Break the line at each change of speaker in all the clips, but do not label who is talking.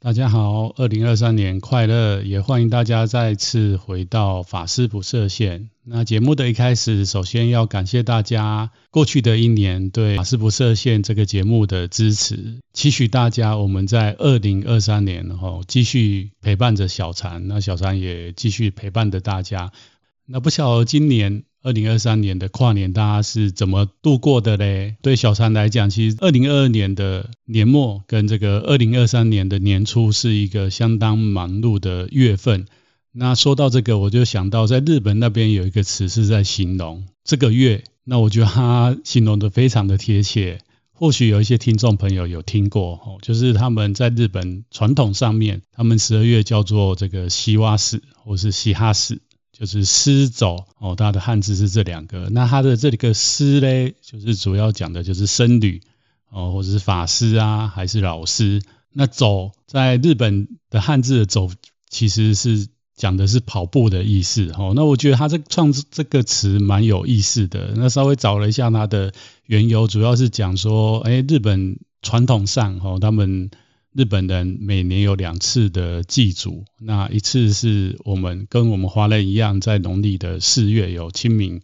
大家好，二零二三年快乐！也欢迎大家再次回到法师不设限。那节目的一开始，首先要感谢大家过去的一年对法师不设限这个节目的支持，期许大家我们在二零二三年后继续陪伴着小禅，那小禅也继续陪伴着大家。那不晓得今年。二零二三年的跨年，大家是怎么度过的嘞？对小三来讲，其实二零二二年的年末跟这个二零二三年的年初是一个相当忙碌的月份。那说到这个，我就想到在日本那边有一个词是在形容这个月，那我觉得它形容的非常的贴切。或许有一些听众朋友有听过哦，就是他们在日本传统上面，他们十二月叫做这个西瓦市或是西哈市。就是师走哦，它的汉字是这两个。那它的这个师嘞，就是主要讲的就是僧侣哦，或者是法师啊，还是老师。那走在日本的汉字的走，其实是讲的是跑步的意思哦。那我觉得他这创这个词蛮有意思的。那稍微找了一下它的缘由，主要是讲说，哎，日本传统上哦，他们。日本人每年有两次的祭祖，那一次是我们跟我们华人一样，在农历的四月有清明，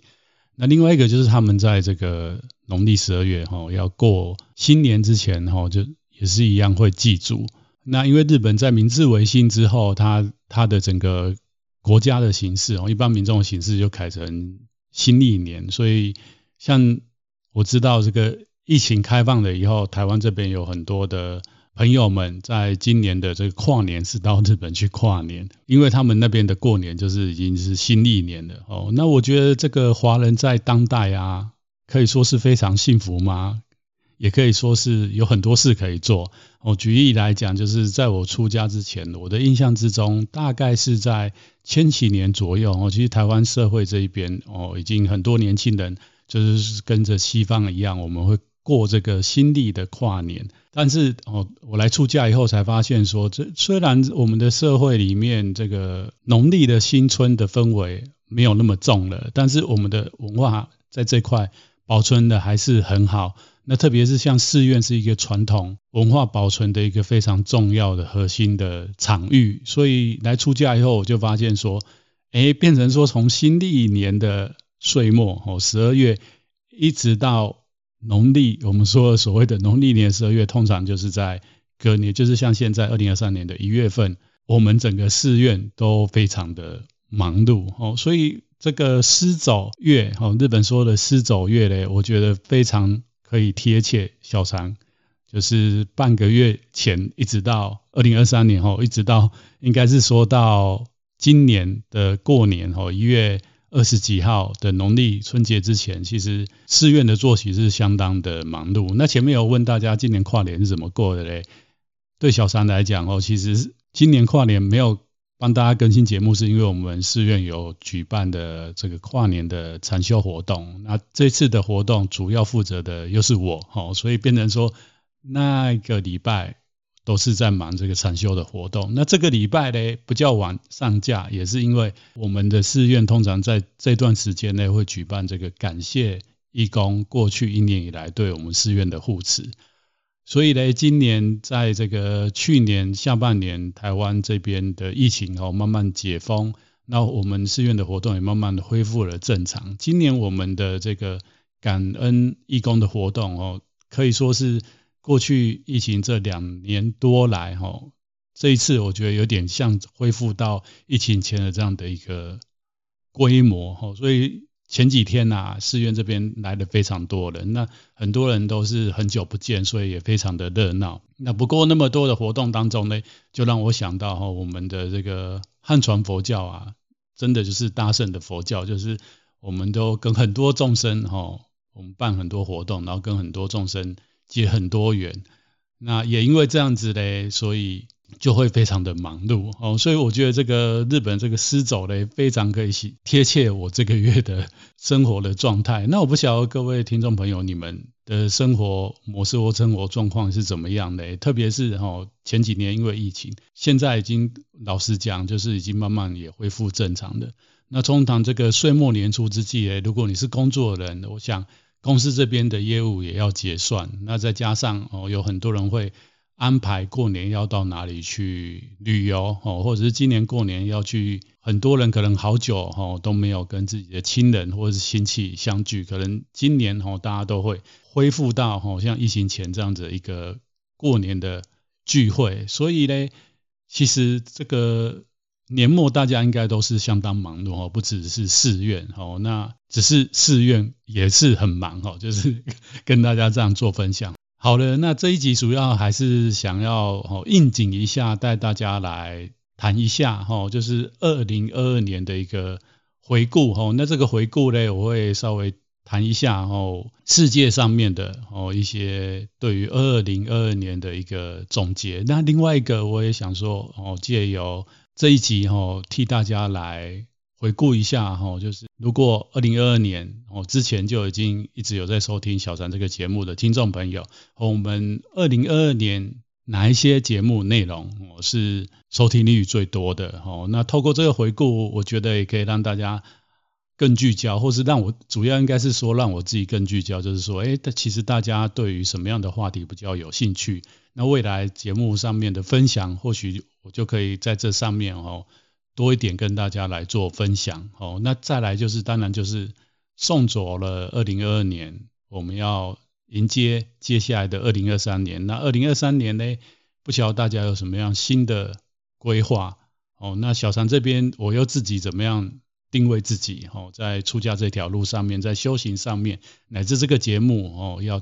那另外一个就是他们在这个农历十二月哈，要过新年之前哈，就也是一样会祭祖。那因为日本在明治维新之后，它它的整个国家的形式哦，一般民众的形式就改成新历年，所以像我知道这个疫情开放了以后，台湾这边有很多的。朋友们在今年的这个跨年是到日本去跨年，因为他们那边的过年就是已经是新历年了哦。那我觉得这个华人在当代啊，可以说是非常幸福吗？也可以说是有很多事可以做。我举例来讲，就是在我出家之前，我的印象之中，大概是在千禧年左右哦。其实台湾社会这一边哦，已经很多年轻人就是跟着西方一样，我们会。过这个新历的跨年，但是哦，我来出家以后才发现说，这虽然我们的社会里面这个农历的新春的氛围没有那么重了，但是我们的文化在这块保存的还是很好。那特别是像寺院是一个传统文化保存的一个非常重要的核心的场域，所以来出家以后，我就发现说，哎，变成说从新历年的岁末哦，十二月一直到。农历我们说所谓的农历年十二月，通常就是在隔年，就是像现在二零二三年的一月份，我们整个寺院都非常的忙碌哦，所以这个师走月哦，日本说的师走月嘞，我觉得非常可以贴切。小禅就是半个月前一直到二零二三年哦，一直到应该是说到今年的过年哦，一月。二十几号的农历春节之前，其实寺院的作息是相当的忙碌。那前面有问大家今年跨年是怎么过的嘞？对小三来讲哦，其实今年跨年没有帮大家更新节目，是因为我们寺院有举办的这个跨年的禅修活动。那这次的活动主要负责的又是我，哦，所以变成说那个礼拜。都是在忙这个禅修的活动。那这个礼拜呢，不叫晚上架，也是因为我们的寺院通常在这段时间内会举办这个感谢义工过去一年以来对我们寺院的护持。所以呢，今年在这个去年下半年，台湾这边的疫情哦慢慢解封，那我们寺院的活动也慢慢的恢复了正常。今年我们的这个感恩义工的活动哦，可以说是。过去疫情这两年多来，哈，这一次我觉得有点像恢复到疫情前的这样的一个规模，哈，所以前几天呐，寺院这边来了非常多人，那很多人都是很久不见，所以也非常的热闹。那不过那么多的活动当中呢，就让我想到哈，我们的这个汉传佛教啊，真的就是大乘的佛教，就是我们都跟很多众生哈，我们办很多活动，然后跟很多众生。结很多缘，那也因为这样子嘞，所以就会非常的忙碌哦。所以我觉得这个日本这个师走嘞，非常可以贴切我这个月的生活的状态。那我不晓得各位听众朋友，你们的生活模式或生活状况是怎么样的？特别是哦，前几年因为疫情，现在已经老实讲，就是已经慢慢也恢复正常的。那通常这个岁末年初之际嘞，如果你是工作人，我想。公司这边的业务也要结算，那再加上哦，有很多人会安排过年要到哪里去旅游哦，或者是今年过年要去，很多人可能好久哦都没有跟自己的亲人或者是亲戚相聚，可能今年哦大家都会恢复到哦像疫情前这样子一个过年的聚会，所以呢，其实这个年末大家应该都是相当忙碌哦，不只是寺院哦，那只是寺院也是很忙哦，就是 跟大家这样做分享。好了，那这一集主要还是想要哦应景一下，带大家来谈一下哈，就是二零二二年的一个回顾哈。那这个回顾呢，我会稍微谈一下哦世界上面的哦一些对于二零二二年的一个总结。那另外一个我也想说哦，借由这一集哈，替大家来。回顾一下哈，就是如果二零二二年哦之前就已经一直有在收听小禅这个节目的听众朋友，和我们二零二二年哪一些节目内容哦是收听率最多的哦？那透过这个回顾，我觉得也可以让大家更聚焦，或是让我主要应该是说让我自己更聚焦，就是说，哎，其实大家对于什么样的话题比较有兴趣？那未来节目上面的分享，或许我就可以在这上面哦。多一点跟大家来做分享哦，那再来就是当然就是送走了二零二二年，我们要迎接接下来的二零二三年。那二零二三年呢，不晓得大家有什么样新的规划哦？那小禅这边我又自己怎么样定位自己哦？在出家这条路上面，在修行上面，乃至这个节目哦，要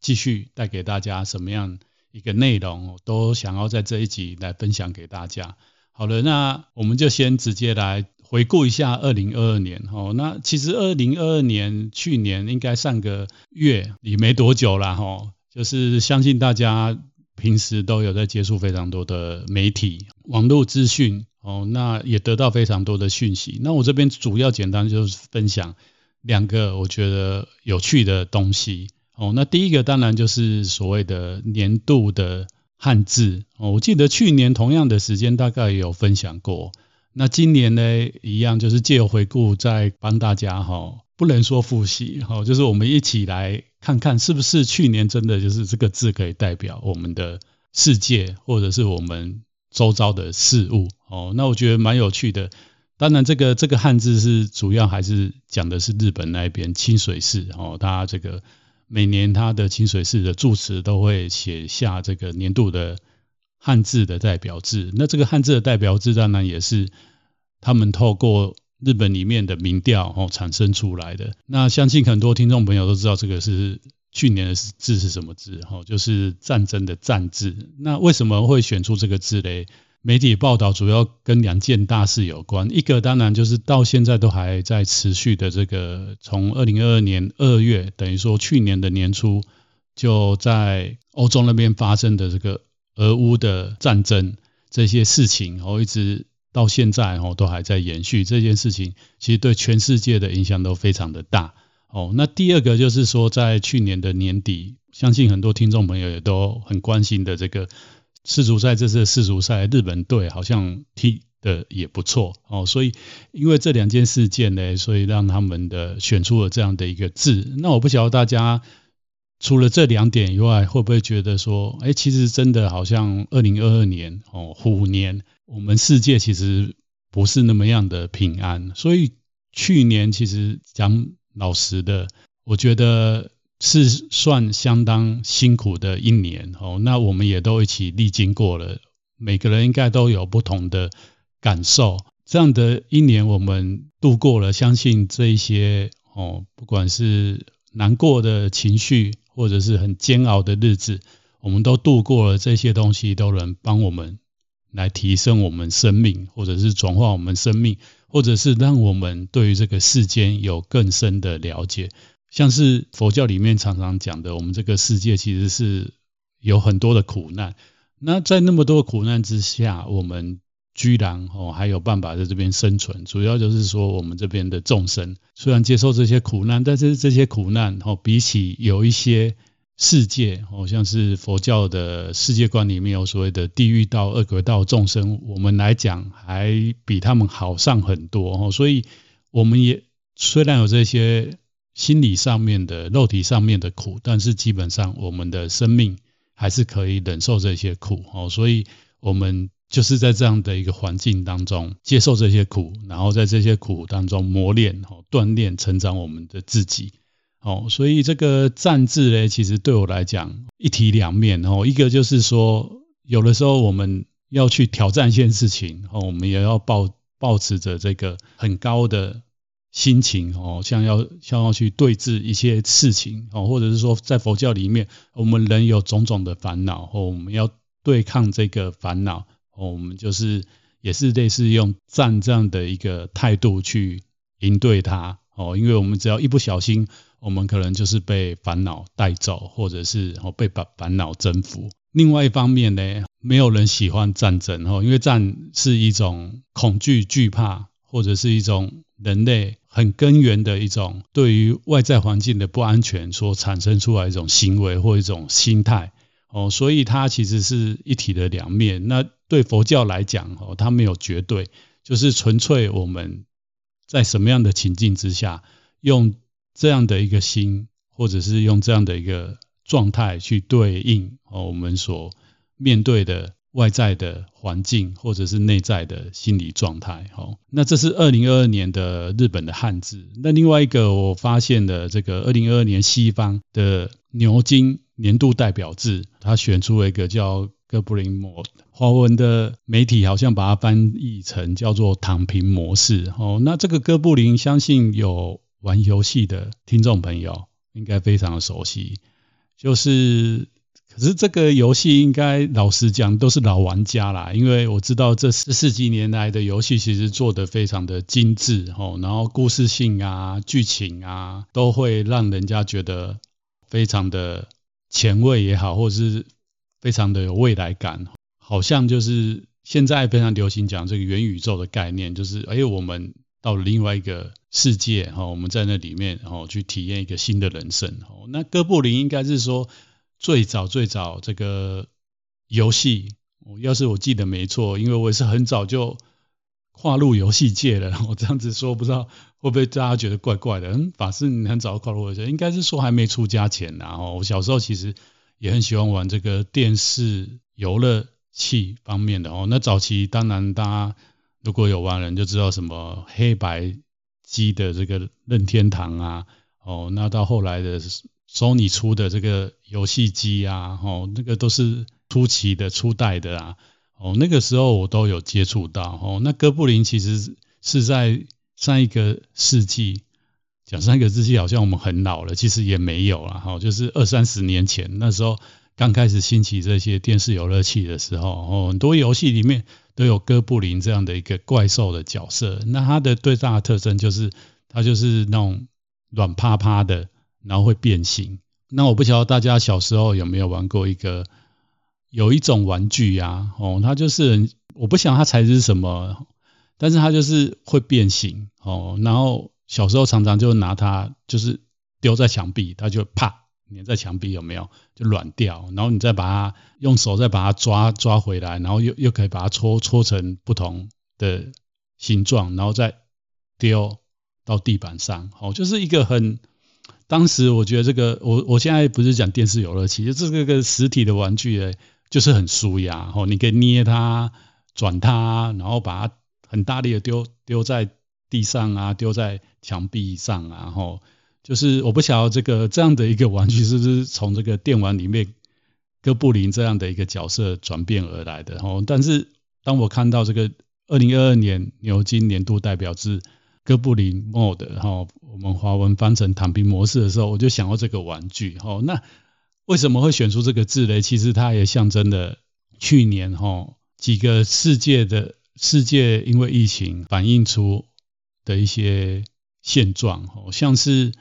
继续带给大家什么样一个内容，都想要在这一集来分享给大家。好了，那我们就先直接来回顾一下二零二二年哦。那其实二零二二年去年应该上个月也没多久了哈，就是相信大家平时都有在接触非常多的媒体、网络资讯哦，那也得到非常多的讯息。那我这边主要简单就是分享两个我觉得有趣的东西哦。那第一个当然就是所谓的年度的。汉字哦，我记得去年同样的时间大概有分享过。那今年呢，一样就是借由回顾，再帮大家哈，不能说复习哈，就是我们一起来看看，是不是去年真的就是这个字可以代表我们的世界，或者是我们周遭的事物哦。那我觉得蛮有趣的。当然，这个这个汉字是主要还是讲的是日本那边清水寺哦，它这个。每年他的清水寺的住持都会写下这个年度的汉字的代表字，那这个汉字的代表字当然也是他们透过日本里面的民调哦产生出来的。那相信很多听众朋友都知道这个是去年的字是什么字哦，就是战争的战字。那为什么会选出这个字嘞？媒体报道主要跟两件大事有关，一个当然就是到现在都还在持续的这个，从二零二二年二月，等于说去年的年初就在欧洲那边发生的这个俄乌的战争这些事情，哦，一直到现在哦都还在延续。这件事情其实对全世界的影响都非常的大。哦，那第二个就是说，在去年的年底，相信很多听众朋友也都很关心的这个。世足赛，这次世足赛，日本队好像踢得也不错哦，所以因为这两件事件呢，所以让他们的选出了这样的一个字。那我不晓得大家除了这两点以外，会不会觉得说，哎，其实真的好像二零二二年哦，虎年，我们世界其实不是那么样的平安。所以去年其实讲老实的，我觉得。是算相当辛苦的一年哦，那我们也都一起历经过了，每个人应该都有不同的感受。这样的一年我们度过了，相信这一些哦，不管是难过的情绪，或者是很煎熬的日子，我们都度过了，这些东西都能帮我们来提升我们生命，或者是转化我们生命，或者是让我们对于这个世间有更深的了解。像是佛教里面常常讲的，我们这个世界其实是有很多的苦难。那在那么多苦难之下，我们居然哦还有办法在这边生存，主要就是说我们这边的众生虽然接受这些苦难，但是这些苦难哦比起有一些世界哦，像是佛教的世界观里面有所谓的地狱道、恶鬼道众生，我们来讲还比他们好上很多哦。所以我们也虽然有这些。心理上面的、肉体上面的苦，但是基本上我们的生命还是可以忍受这些苦哦，所以我们就是在这样的一个环境当中接受这些苦，然后在这些苦当中磨练哦，锻炼成长我们的自己哦，所以这个战字呢，其实对我来讲一体两面哦，一个就是说，有的时候我们要去挑战一件事情哦，我们也要抱抱持着这个很高的。心情哦，像要像要去对峙一些事情哦，或者是说在佛教里面，我们人有种种的烦恼哦，我们要对抗这个烦恼哦，我们就是也是类似用战这样的一个态度去应对它哦，因为我们只要一不小心，我们可能就是被烦恼带走，或者是哦被把烦恼征服。另外一方面呢，没有人喜欢战争哦，因为战是一种恐惧、惧怕，或者是一种人类。很根源的一种对于外在环境的不安全所产生出来一种行为或一种心态哦，所以它其实是一体的两面。那对佛教来讲哦，它没有绝对，就是纯粹我们在什么样的情境之下，用这样的一个心，或者是用这样的一个状态去对应哦，我们所面对的。外在的环境，或者是内在的心理状态，好，那这是二零二二年的日本的汉字。那另外一个我发现的这个二零二二年西方的牛津年度代表字，他选出了一个叫哥布林 mode，华文的媒体好像把它翻译成叫做躺平模式。哦，那这个哥布林，相信有玩游戏的听众朋友应该非常的熟悉，就是。可是这个游戏应该老实讲都是老玩家啦，因为我知道这十四几年来的游戏其实做得非常的精致哦，然后故事性啊、剧情啊都会让人家觉得非常的前卫也好，或者是非常的有未来感，好像就是现在非常流行讲这个元宇宙的概念，就是哎，我们到了另外一个世界哈，我们在那里面哦去体验一个新的人生哦，那哥布林应该是说。最早最早这个游戏，我要是我记得没错，因为我也是很早就跨入游戏界了。我这样子说，不知道会不会大家觉得怪怪的？嗯，法师你很早跨入游戏，应该是说还没出家前然后，我小时候其实也很喜欢玩这个电视游乐器方面的哦。那早期当然大家如果有玩人就知道什么黑白机的这个任天堂啊，哦，那到后来的。Sony 出的这个游戏机啊，哦，那个都是初期的初代的啊，哦，那个时候我都有接触到。哦，那哥布林其实是在上一个世纪，讲上一个世纪好像我们很老了，其实也没有了。哦，就是二三十年前那时候刚开始兴起这些电视游乐器的时候，哦，很多游戏里面都有哥布林这样的一个怪兽的角色。那它的最大的特征就是它就是那种软趴趴的。然后会变形。那我不晓得大家小时候有没有玩过一个，有一种玩具呀，哦，它就是我不晓得它材质是什么，但是它就是会变形哦。然后小时候常常就拿它，就是丢在墙壁，它就啪粘在墙壁，有没有？就软掉。然后你再把它用手再把它抓抓回来，然后又又可以把它搓搓成不同的形状，然后再丢到地板上。哦，就是一个很。当时我觉得这个，我我现在不是讲电视游乐器，就这个个实体的玩具，就是很舒压哦，你可以捏它、转它，然后把它很大力的丢丢在地上啊，丢在墙壁上啊，然后就是我不晓得这个这样的一个玩具是不是从这个电玩里面哥布林这样的一个角色转变而来的哦，但是当我看到这个二零二二年牛津年度代表字。哥布林 mode 哈，我们华文翻成躺平模式的时候，我就想到这个玩具哈。那为什么会选出这个字呢？其实它也象征了去年哈几个世界的世界因为疫情反映出的一些现状哈，像是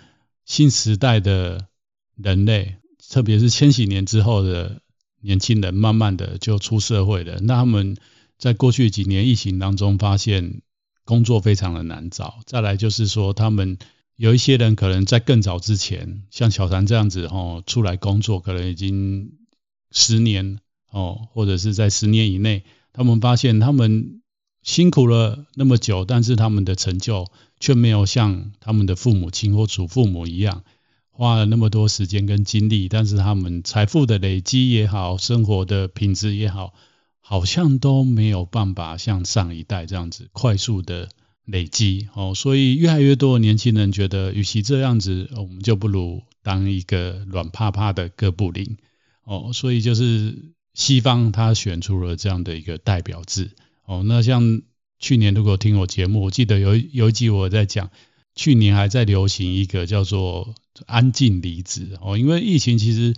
新时代的人类，特别是千禧年之后的年轻人，慢慢的就出社会了。那他们在过去几年疫情当中发现。工作非常的难找，再来就是说，他们有一些人可能在更早之前，像小谭这样子哦，出来工作可能已经十年哦，或者是在十年以内，他们发现他们辛苦了那么久，但是他们的成就却没有像他们的父母亲或祖父母一样花了那么多时间跟精力，但是他们财富的累积也好，生活的品质也好，好像都没有办法像上一代这样子快速的累积哦。所以越来越多的年轻人觉得，与其这样子，我们就不如当一个软趴趴的哥布林哦。所以就是西方他选出了这样的一个代表制哦。那像去年如果听我节目，我记得有有一集我在讲。去年还在流行一个叫做“安静离职”哦，因为疫情其实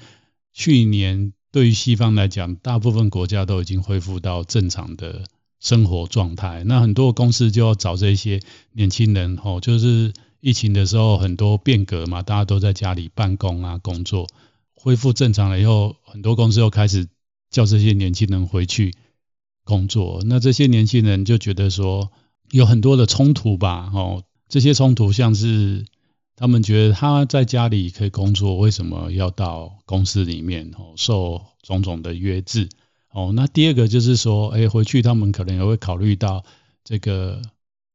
去年对于西方来讲，大部分国家都已经恢复到正常的生活状态。那很多公司就要找这些年轻人哦，就是疫情的时候很多变革嘛，大家都在家里办公啊，工作恢复正常了以后，很多公司又开始叫这些年轻人回去工作。那这些年轻人就觉得说有很多的冲突吧，哦。这些冲突像是他们觉得他在家里可以工作，为什么要到公司里面哦，受种种的约制哦？那第二个就是说，哎，回去他们可能也会考虑到这个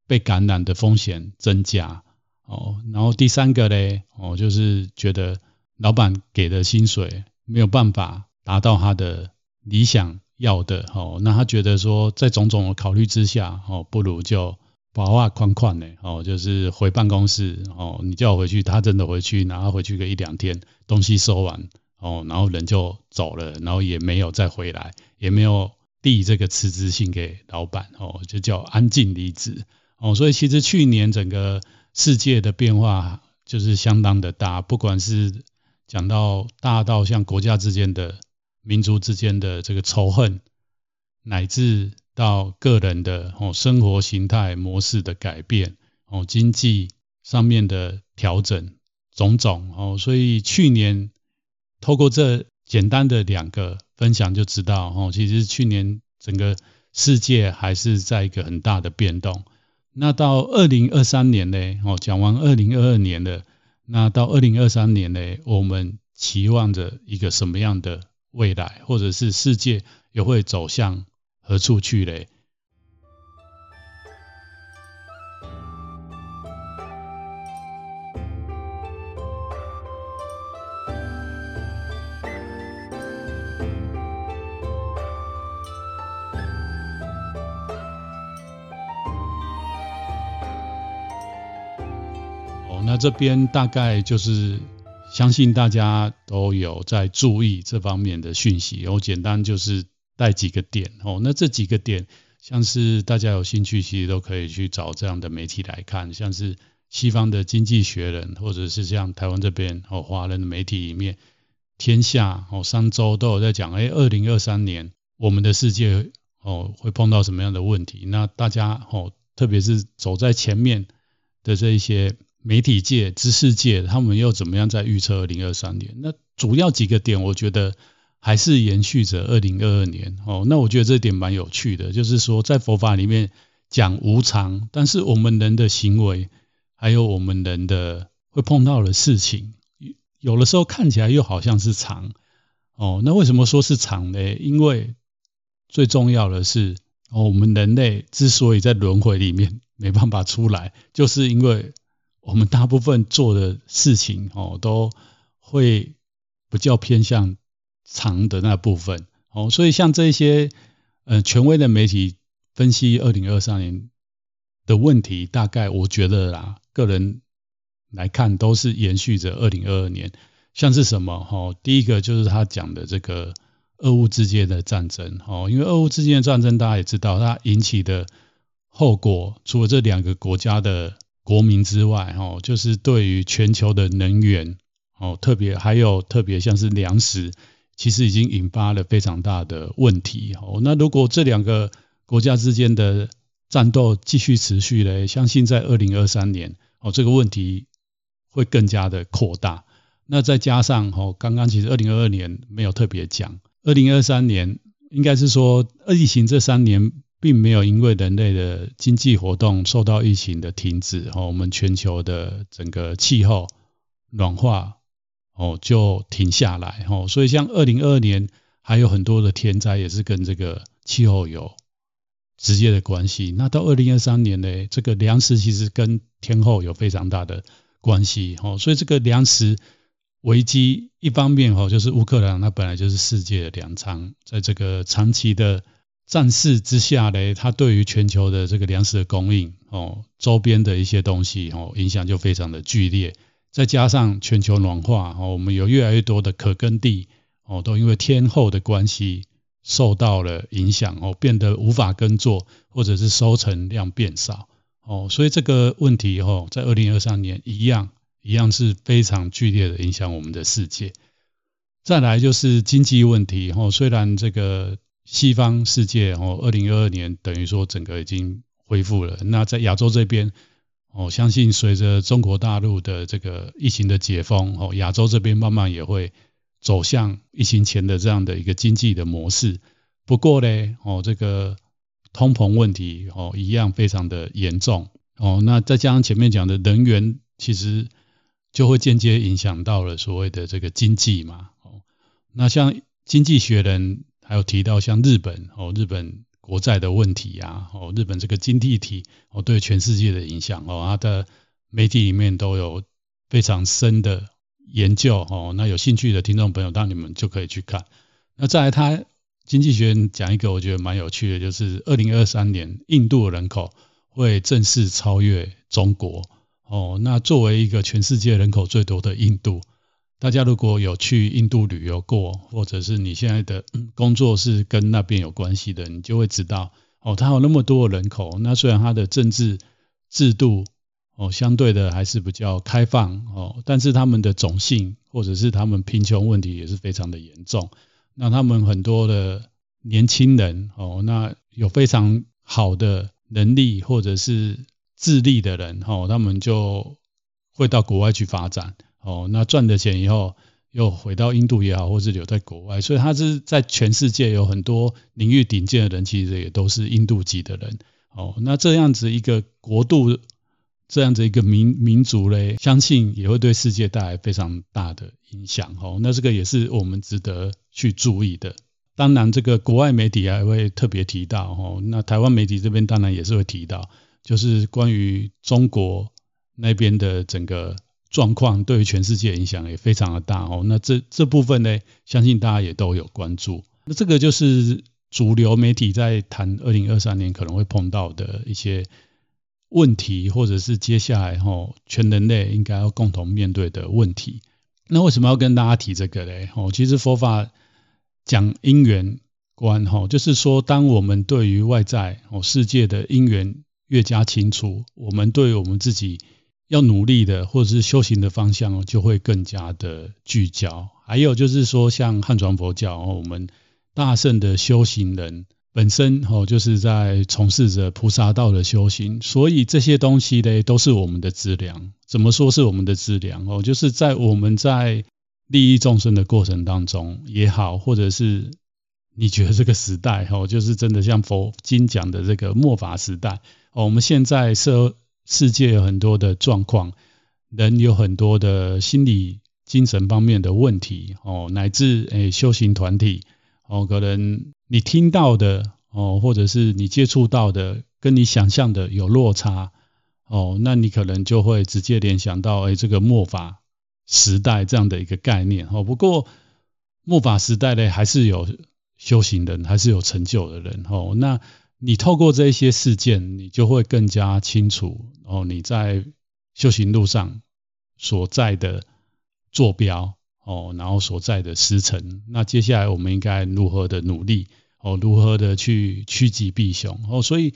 被感染的风险增加哦。然后第三个呢，哦，就是觉得老板给的薪水没有办法达到他的理想要的哦。那他觉得说，在种种的考虑之下哦，不如就。娃娃款款的哦，就是回办公室哦，你叫我回去，他真的回去，然后回去个一两天，东西收完哦，然后人就走了，然后也没有再回来，也没有递这个辞职信给老板哦，就叫安静离职哦。所以其实去年整个世界的变化就是相当的大，不管是讲到大到像国家之间的、民族之间的这个仇恨，乃至。到个人的哦生活形态模式的改变哦，经济上面的调整种种哦，所以去年透过这简单的两个分享就知道哦，其实去年整个世界还是在一个很大的变动。那到二零二三年呢哦，讲完二零二二年了，那到二零二三年呢，我们期望着一个什么样的未来，或者是世界又会走向何处去嘞？哦，那这边大概就是相信大家都有在注意这方面的讯息，我简单就是。带几个点哦，那这几个点像是大家有兴趣，其实都可以去找这样的媒体来看，像是西方的《经济学人》，或者是像台湾这边哦华人的媒体里面，《天下》哦商周都有在讲，哎，二零二三年我们的世界哦会碰到什么样的问题？那大家哦，特别是走在前面的这一些媒体界、知识界，他们又怎么样在预测二零二三年？那主要几个点，我觉得。还是延续着二零二二年哦，那我觉得这点蛮有趣的，就是说在佛法里面讲无常，但是我们人的行为，还有我们人的会碰到的事情，有的时候看起来又好像是常哦。那为什么说是常呢？因为最重要的是哦，我们人类之所以在轮回里面没办法出来，就是因为我们大部分做的事情哦，都会比较偏向。长的那部分哦，所以像这些呃权威的媒体分析二零二三年的问题，大概我觉得啦，个人来看都是延续着二零二二年。像是什么哦，第一个就是他讲的这个俄乌之间的战争哦，因为俄乌之间的战争大家也知道，它引起的后果，除了这两个国家的国民之外哦，就是对于全球的能源哦，特别还有特别像是粮食。其实已经引发了非常大的问题哦。那如果这两个国家之间的战斗继续持续呢，相信在二零二三年哦，这个问题会更加的扩大。那再加上哦，刚刚其实二零二二年没有特别讲，二零二三年应该是说疫情这三年并没有因为人类的经济活动受到疫情的停止哦，我们全球的整个气候暖化。哦，就停下来哦，所以像二零二二年还有很多的天灾也是跟这个气候有直接的关系。那到二零二三年呢，这个粮食其实跟天候有非常大的关系哦，所以这个粮食危机一方面哦，就是乌克兰它本来就是世界的粮仓，在这个长期的战事之下呢，它对于全球的这个粮食的供应哦，周边的一些东西哦，影响就非常的剧烈。再加上全球暖化哦，我们有越来越多的可耕地哦，都因为天候的关系受到了影响哦，变得无法耕作，或者是收成量变少哦，所以这个问题哦，在二零二三年一样。一样是非常剧烈的影响我们的世界。再来就是经济问题，哦，虽然这个西方世界，哦，二零二二年等于说整个已经恢复了，那在亚洲这边，我相信随着中国大陆的这个疫情的解封，哦，亚洲这边慢慢也会走向疫情前的这样的一个经济的模式。不过呢，哦，这个通膨问题，哦，一样非常的严重，哦，那再加上前面讲的能源，其实。就会间接影响到了所谓的这个经济嘛，哦，那像经济学人还有提到像日本哦，日本国债的问题啊，哦，日本这个经济体哦对全世界的影响哦，它的媒体里面都有非常深的研究哦，那有兴趣的听众朋友，当你们就可以去看。那再来，他经济学人讲一个我觉得蛮有趣的，就是二零二三年印度人口会正式超越中国。哦，那作为一个全世界人口最多的印度，大家如果有去印度旅游过，或者是你现在的工作是跟那边有关系的，你就会知道，哦，它有那么多人口，那虽然它的政治制度哦相对的还是比较开放哦，但是他们的种姓或者是他们贫穷问题也是非常的严重。那他们很多的年轻人哦，那有非常好的能力或者是。智力的人，哦，他们就会到国外去发展，哦，那赚的钱以后又回到印度也好，或是留在国外，所以他是在全世界有很多领域顶尖的人，其实也都是印度籍的人，哦，那这样子一个国度，这样子一个民民族嘞，相信也会对世界带来非常大的影响，哦，那这个也是我们值得去注意的。当然，这个国外媒体还会特别提到，哦，那台湾媒体这边当然也是会提到。就是关于中国那边的整个状况，对于全世界影响也非常的大哦。那这这部分呢，相信大家也都有关注。那这个就是主流媒体在谈二零二三年可能会碰到的一些问题，或者是接下来哈全人类应该要共同面对的问题。那为什么要跟大家提这个呢？哦，其实佛法讲因缘观哈，就是说当我们对于外在哦世界的因缘。越加清楚，我们对我们自己要努力的或者是修行的方向就会更加的聚焦。还有就是说，像汉传佛教，我们大圣的修行人本身哦，就是在从事着菩萨道的修行，所以这些东西呢，都是我们的资粮。怎么说是我们的资粮哦？就是在我们在利益众生的过程当中也好，或者是你觉得这个时代哦，就是真的像佛经讲的这个末法时代。哦，我们现在社世界有很多的状况，人有很多的心理、精神方面的问题，哦，乃至诶修行团体，哦，可能你听到的，哦，或者是你接触到的，跟你想象的有落差，哦，那你可能就会直接联想到，诶这个末法时代这样的一个概念，哦，不过末法时代呢，还是有修行人，还是有成就的人，哦，那。你透过这一些事件，你就会更加清楚哦，你在修行路上所在的坐标哦，然后所在的时辰。那接下来我们应该如何的努力哦，如何的去趋吉避凶哦？所以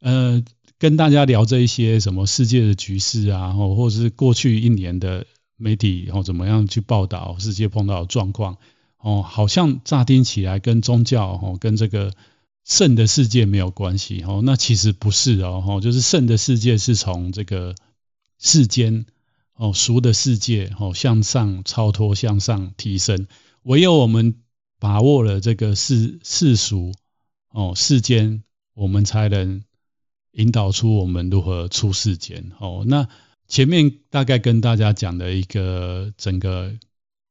呃，跟大家聊这一些什么世界的局势啊，哦，或者是过去一年的媒体哦，怎么样去报道世界碰到的状况哦，好像乍听起来跟宗教哦，跟这个。圣的世界没有关系哦，那其实不是哦，就是圣的世界是从这个世间哦，俗的世界哦，向上超脱，向上提升。唯有我们把握了这个世世俗哦，世间，我们才能引导出我们如何出世间哦。那前面大概跟大家讲的一个整个。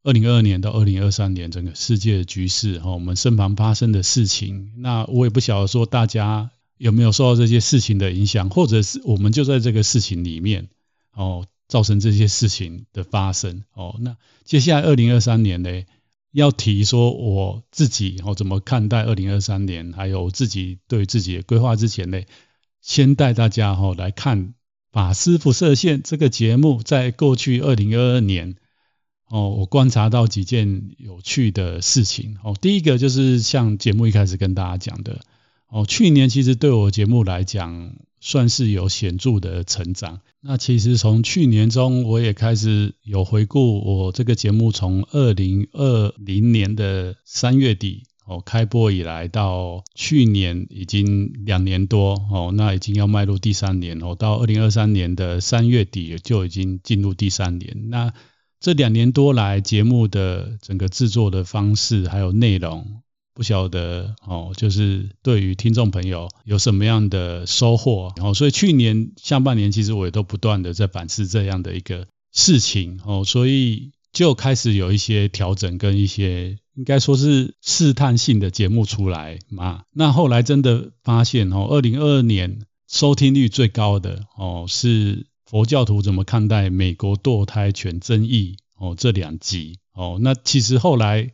二零二二年到二零二三年，整个世界的局势哈，我们身旁发生的事情，那我也不晓得说大家有没有受到这些事情的影响，或者是我们就在这个事情里面哦，造成这些事情的发生哦。那接下来二零二三年呢，要提说我自己哦怎么看待二零二三年，还有自己对自己的规划之前呢，先带大家哦来看法师不设限这个节目，在过去二零二二年哦，我观察到几件有趣的事情哦。第一个就是像节目一开始跟大家讲的哦，去年其实对我节目来讲。算是有显著的成长。那其实从去年中，我也开始有回顾我这个节目从二零二零年的三月底哦开播以来，到去年已经两年多哦，那已经要迈入第三年哦，到二零二三年的三月底就已经进入第三年。那这两年多来，节目的整个制作的方式还有内容。不晓得哦，就是对于听众朋友有什么样的收获？然后，所以去年下半年其实我也都不断的在反思这样的一个事情哦，所以就开始有一些调整跟一些应该说是试探性的节目出来嘛。那后来真的发现哦，二零二二年收听率最高的哦是佛教徒怎么看待美国堕胎权争议哦这两集哦，那其实后来。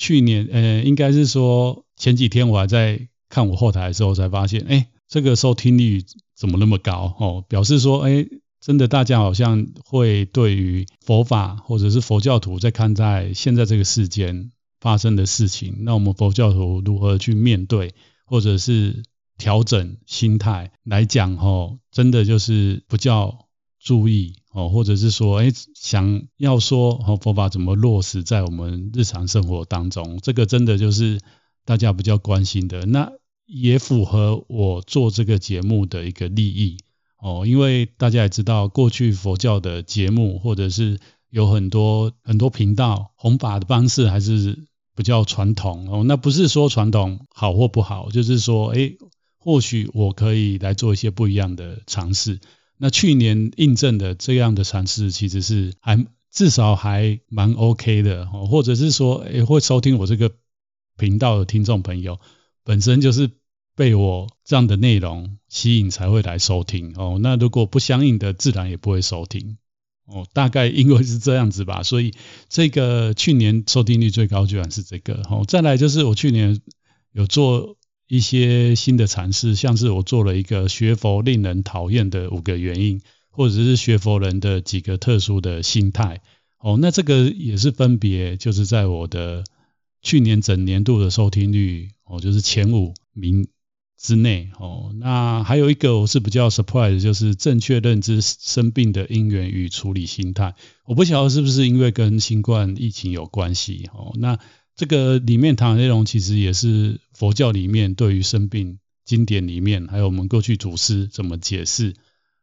去年，呃，应该是说前几天我还在看我后台的时候，才发现，哎，这个收听率怎么那么高？哦，表示说，哎，真的大家好像会对于佛法或者是佛教徒在看待现在这个世间发生的事情，那我们佛教徒如何去面对，或者是调整心态来讲，哦，真的就是不叫注意。哦，或者是说，哎，想要说，哦，佛法怎么落实在我们日常生活当中？这个真的就是大家比较关心的，那也符合我做这个节目的一个利益哦。因为大家也知道，过去佛教的节目，或者是有很多很多频道弘法的方式还是比较传统哦。那不是说传统好或不好，就是说，哎，或许我可以来做一些不一样的尝试。那去年印证的这样的尝试，其实是还至少还蛮 OK 的，或者是说，诶，会收听我这个频道的听众朋友，本身就是被我这样的内容吸引才会来收听哦。那如果不相应的，自然也不会收听哦。大概因为是这样子吧，所以这个去年收听率最高居然是这个哦。再来就是我去年有做。一些新的尝试，像是我做了一个学佛令人讨厌的五个原因，或者是学佛人的几个特殊的心态。哦，那这个也是分别就是在我的去年整年度的收听率，哦，就是前五名之内。哦，那还有一个我是比较 surprise，就是正确认知生病的因缘与处理心态。我不晓得是不是因为跟新冠疫情有关系。哦，那。这个里面谈的内容其实也是佛教里面对于生病经典里面，还有我们过去祖师怎么解释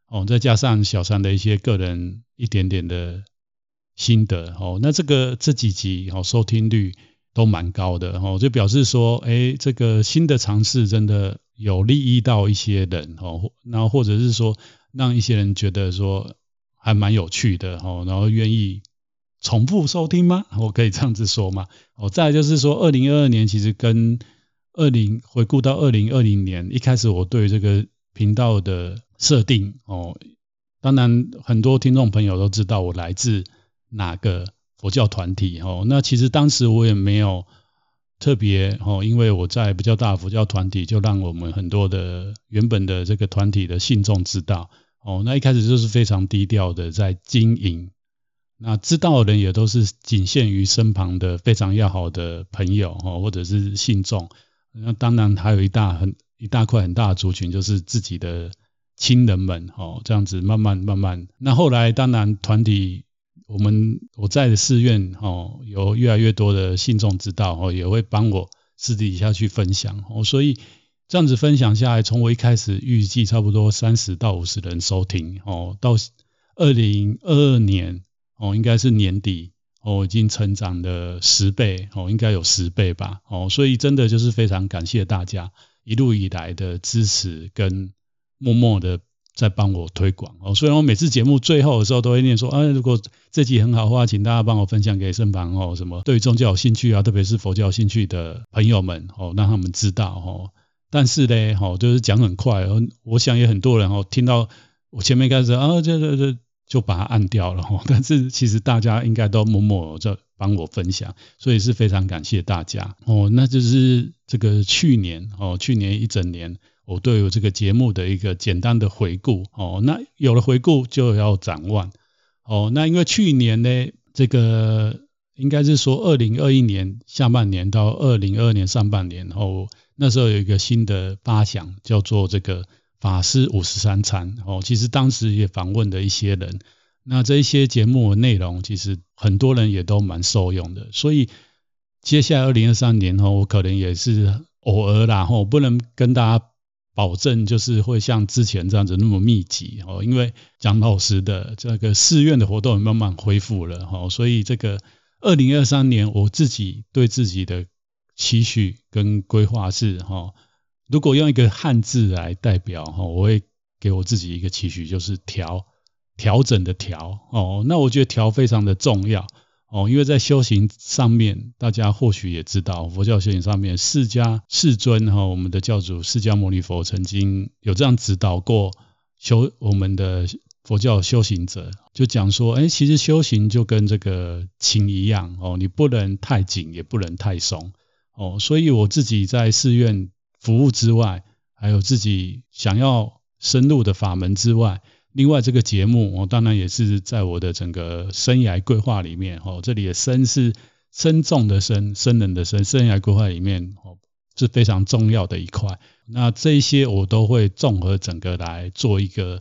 哦，再加上小三的一些个人一点点的心得哦，那这个这几集哦收听率都蛮高的哦，就表示说，哎，这个新的尝试真的有利益到一些人哦，然后或者是说让一些人觉得说还蛮有趣的哦，然后愿意。重复收听吗？我可以这样子说吗？哦，再就是说，二零二二年其实跟二零回顾到二零二零年一开始，我对这个频道的设定哦，当然很多听众朋友都知道我来自哪个佛教团体哦。那其实当时我也没有特别哦，因为我在比较大的佛教团体，就让我们很多的原本的这个团体的信众知道哦。那一开始就是非常低调的在经营。那知道的人也都是仅限于身旁的非常要好的朋友哦，或者是信众。那当然还有一大很一大块很大的族群，就是自己的亲人们哦，这样子慢慢慢慢。那后来当然团体，我们我在的寺院哦，有越来越多的信众知道哦，也会帮我私底下去分享哦。所以这样子分享下来，从我一开始预计差不多三十到五十人收听哦，到二零二二年。哦，应该是年底哦，已经成长了十倍哦，应该有十倍吧哦，所以真的就是非常感谢大家一路以来的支持跟默默的在帮我推广哦。虽然我每次节目最后的时候都会念说，啊，如果这集很好的话，请大家帮我分享给身旁哦，什么对宗教有兴趣啊，特别是佛教有兴趣的朋友们哦，让他们知道哦。但是呢，哦，就是讲很快，我想也很多人哦，听到我前面开始啊，这这这。就把它按掉了哈。但是其实大家应该都默默在帮我分享，所以是非常感谢大家哦。那就是这个去年哦，去年一整年我对我这个节目的一个简单的回顾哦。那有了回顾就要展望哦。那因为去年呢，这个应该是说二零二一年下半年到二零二二年上半年哦，那时候有一个新的发想叫做这个。法师五十三参哦，其实当时也访问了一些人，那这一些节目的内容，其实很多人也都蛮受用的。所以接下来二零二三年哦，我可能也是偶尔啦，吼，不能跟大家保证就是会像之前这样子那么密集哦，因为蒋老师的，这个寺院的活动也慢慢恢复了哈，所以这个二零二三年我自己对自己的期许跟规划是哈。如果用一个汉字来代表哈，我会给我自己一个期许，就是调调整的调哦。那我觉得调非常的重要哦，因为在修行上面，大家或许也知道，佛教修行上面，释迦世尊哈，我们的教主释迦牟尼佛曾经有这样指导过修我们的佛教修行者，就讲说，哎，其实修行就跟这个琴一样哦，你不能太紧，也不能太松哦。所以我自己在寺院。服务之外，还有自己想要深入的法门之外，另外这个节目，我当然也是在我的整个生涯规划里面，哦，这里的生是僧众的生”，“生人的生，生涯规划里面，哦，是非常重要的一块。那这一些我都会综合整个来做一个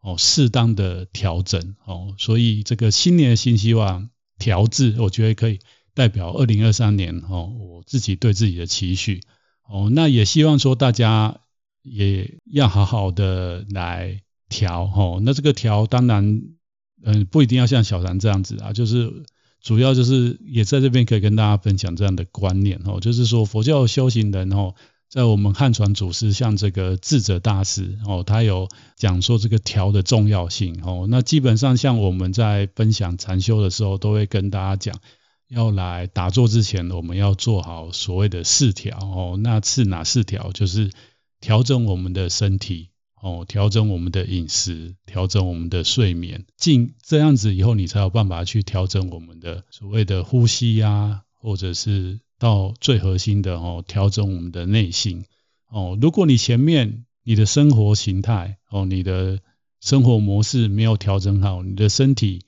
哦适当的调整，哦，所以这个新年的新希望调制，我觉得可以代表二零二三年，哦，我自己对自己的期许。哦，那也希望说大家也要好好的来调哦。那这个调当然，嗯，不一定要像小禅这样子啊，就是主要就是也在这边可以跟大家分享这样的观念哦，就是说佛教修行人哦，在我们汉传祖师像这个智者大师哦，他有讲说这个调的重要性哦。那基本上像我们在分享禅修的时候，都会跟大家讲。要来打坐之前，我们要做好所谓的四条哦。那是哪四条？就是调整我们的身体哦，调整我们的饮食，调整我们的睡眠。进这样子以后，你才有办法去调整我们的所谓的呼吸呀、啊，或者是到最核心的哦，调整我们的内心哦。如果你前面你的生活形态哦，你的生活模式没有调整好，你的身体。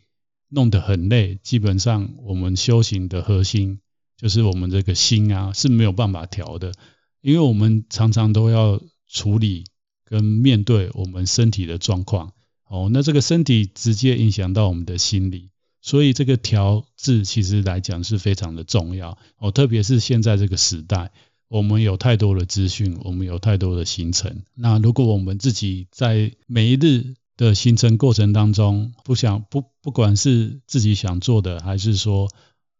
弄得很累，基本上我们修行的核心就是我们这个心啊是没有办法调的，因为我们常常都要处理跟面对我们身体的状况，哦，那这个身体直接影响到我们的心理，所以这个调制其实来讲是非常的重要，哦，特别是现在这个时代，我们有太多的资讯，我们有太多的行程，那如果我们自己在每一日的形成过程当中，不想不不管是自己想做的，还是说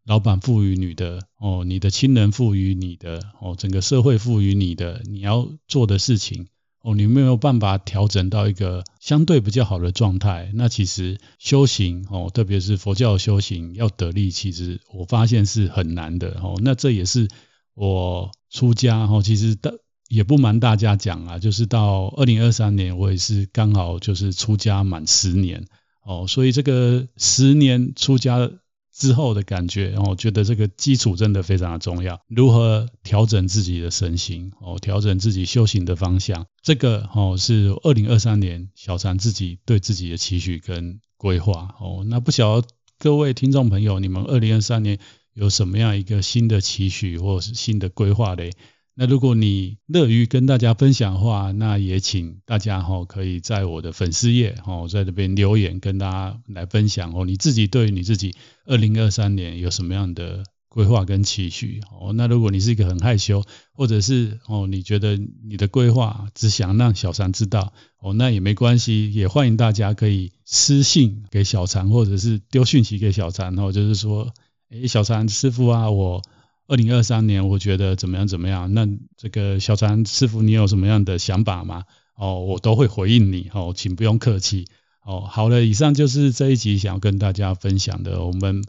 老板赋予你的哦，你的亲人赋予你的哦，整个社会赋予你的你要做的事情哦，你没有办法调整到一个相对比较好的状态，那其实修行哦，特别是佛教修行要得力，其实我发现是很难的哦。那这也是我出家哦，其实的。也不瞒大家讲啊，就是到二零二三年，我也是刚好就是出家满十年哦，所以这个十年出家之后的感觉，我觉得这个基础真的非常的重要。如何调整自己的身心哦，调整自己修行的方向，这个哦是二零二三年小禅自己对自己的期许跟规划哦。那不晓得各位听众朋友，你们二零二三年有什么样一个新的期许或是新的规划嘞？那如果你乐于跟大家分享的话，那也请大家哈可以在我的粉丝页哈在这边留言跟大家来分享哦，你自己对于你自己二零二三年有什么样的规划跟期许哦？那如果你是一个很害羞，或者是哦你觉得你的规划只想让小禅知道哦，那也没关系，也欢迎大家可以私信给小禅，或者是丢讯息给小禅哦，就是说，诶小禅师傅啊，我。二零二三年，我觉得怎么样怎么样？那这个小禅师傅，你有什么样的想法吗？哦，我都会回应你哦，请不用客气哦。好了，以上就是这一集想要跟大家分享的。我们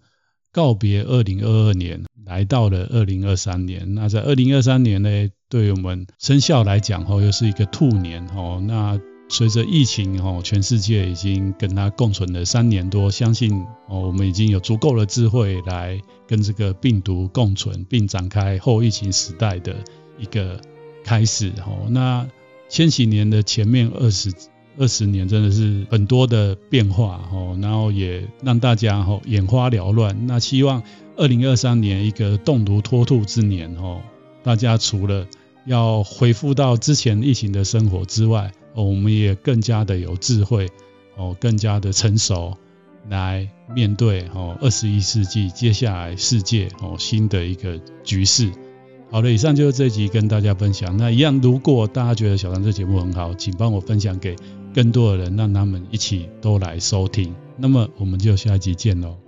告别二零二二年，来到了二零二三年。那在二零二三年呢，对于我们生肖来讲哦，又是一个兔年哦。那随着疫情哦，全世界已经跟它共存了三年多，相信哦，我们已经有足够的智慧来跟这个病毒共存，并展开后疫情时代的一个开始哦。那千禧年的前面二十二十年真的是很多的变化哦，然后也让大家哦眼花缭乱。那希望二零二三年一个动如脱兔之年哦，大家除了要恢复到之前疫情的生活之外，哦，我们也更加的有智慧，哦，更加的成熟，来面对哦二十一世纪接下来世界哦新的一个局势。好了，以上就是这集跟大家分享。那一样，如果大家觉得小张这节目很好，请帮我分享给更多的人，让他们一起都来收听。那么我们就下一集见喽。